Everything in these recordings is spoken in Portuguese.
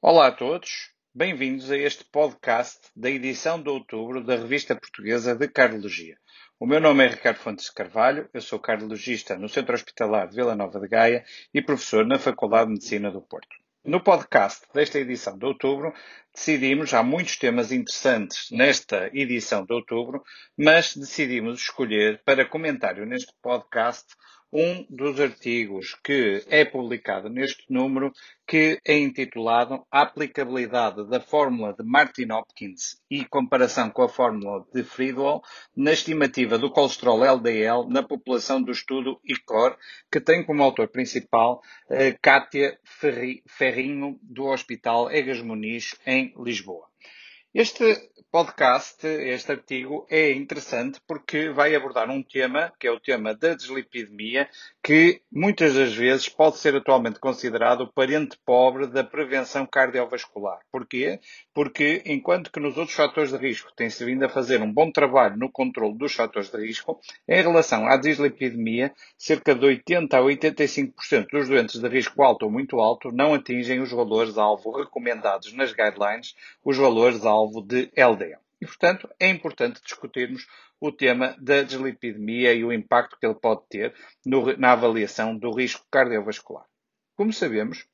Olá a todos, bem-vindos a este podcast da edição de outubro da Revista Portuguesa de Cardiologia. O meu nome é Ricardo Fontes Carvalho, eu sou cardiologista no Centro Hospitalar de Vila Nova de Gaia e professor na Faculdade de Medicina do Porto. No podcast desta edição de outubro, decidimos, há muitos temas interessantes nesta edição de outubro, mas decidimos escolher para comentário neste podcast um dos artigos que é publicado neste número, que é intitulado A aplicabilidade da fórmula de Martin Hopkins e comparação com a fórmula de Friedwald na estimativa do colesterol LDL na população do estudo ICOR, que tem como autor principal uh, Kátia Ferrinho, do Hospital Egas Muniz, em Lisboa. Este podcast, este artigo, é interessante porque vai abordar um tema, que é o tema da deslipidemia, que muitas das vezes pode ser atualmente considerado o parente pobre da prevenção cardiovascular. Porquê? Porque, enquanto que nos outros fatores de risco tem-se vindo a fazer um bom trabalho no controle dos fatores de risco, em relação à deslipidemia, cerca de 80 a 85% dos doentes de risco alto ou muito alto não atingem os valores-alvo recomendados nas guidelines, os valores-alvo alvo de LDL. E, portanto, é importante discutirmos o tema da deslipidemia e o impacto que ele pode ter no, na avaliação do risco cardiovascular. Como sabemos,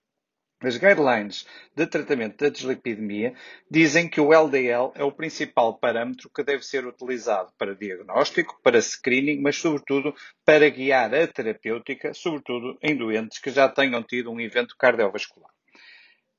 as guidelines de tratamento da deslipidemia dizem que o LDL é o principal parâmetro que deve ser utilizado para diagnóstico, para screening, mas sobretudo para guiar a terapêutica, sobretudo em doentes que já tenham tido um evento cardiovascular.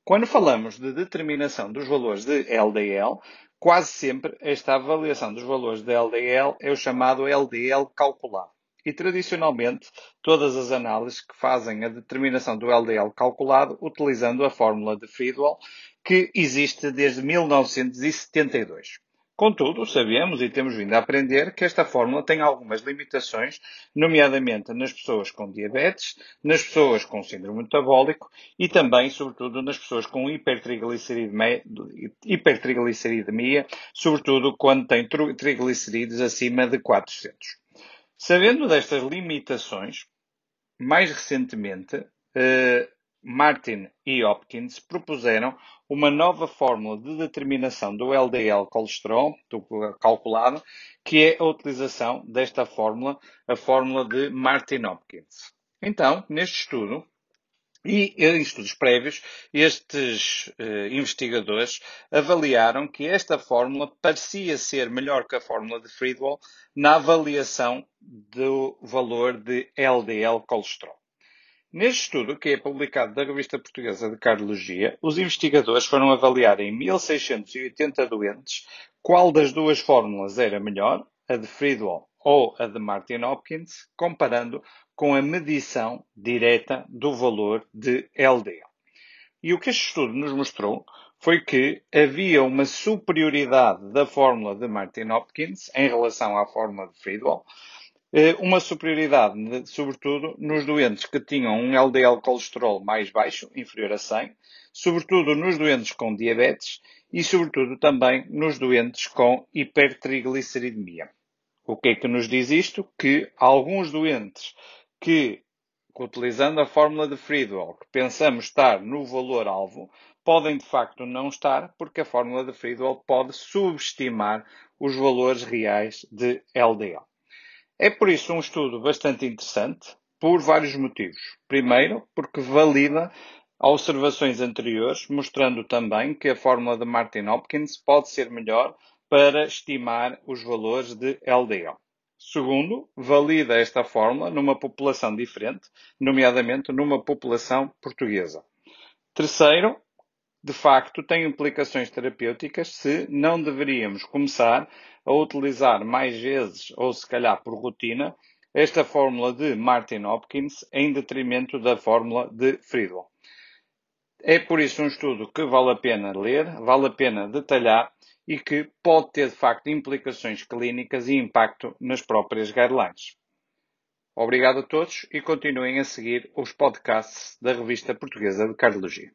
Quando falamos de determinação dos valores de LDL, quase sempre esta avaliação dos valores de LDL é o chamado LDL calculado. E tradicionalmente, todas as análises que fazem a determinação do LDL calculado utilizando a fórmula de Friedwald, que existe desde 1972. Contudo, sabemos e temos vindo a aprender que esta fórmula tem algumas limitações, nomeadamente nas pessoas com diabetes, nas pessoas com síndrome metabólico e também, sobretudo, nas pessoas com hipertrigliceridemia, sobretudo quando têm triglicerídeos acima de 400. Sabendo destas limitações, mais recentemente, eh, Martin e Hopkins propuseram uma nova fórmula de determinação do LDL colesterol, calculado, que é a utilização desta fórmula, a fórmula de Martin-Hopkins. Então, neste estudo, e em estudos prévios, estes eh, investigadores avaliaram que esta fórmula parecia ser melhor que a fórmula de Friedwald na avaliação do valor de LDL colesterol. Neste estudo, que é publicado na Revista Portuguesa de Cardiologia, os investigadores foram avaliar em 1680 doentes qual das duas fórmulas era melhor, a de Friedwald ou a de Martin Hopkins, comparando com a medição direta do valor de LDL. E o que este estudo nos mostrou foi que havia uma superioridade da fórmula de Martin Hopkins em relação à fórmula de Friedwald, uma superioridade, sobretudo, nos doentes que tinham um LDL colesterol mais baixo, inferior a 100, sobretudo nos doentes com diabetes e, sobretudo, também nos doentes com hipertrigliceridemia. O que é que nos diz isto? Que alguns doentes que, utilizando a fórmula de Friedwald, que pensamos estar no valor-alvo, podem de facto não estar, porque a fórmula de Friedwald pode subestimar os valores reais de LDL. É por isso um estudo bastante interessante, por vários motivos. Primeiro, porque valida observações anteriores, mostrando também que a fórmula de Martin Hopkins pode ser melhor para estimar os valores de LDL. Segundo, valida esta fórmula numa população diferente, nomeadamente numa população portuguesa. Terceiro, de facto, tem implicações terapêuticas se não deveríamos começar a utilizar mais vezes, ou se calhar por rotina, esta fórmula de Martin Hopkins em detrimento da fórmula de Friedel. É por isso um estudo que vale a pena ler, vale a pena detalhar e que pode ter de facto implicações clínicas e impacto nas próprias guidelines. Obrigado a todos e continuem a seguir os podcasts da Revista Portuguesa de Cardiologia.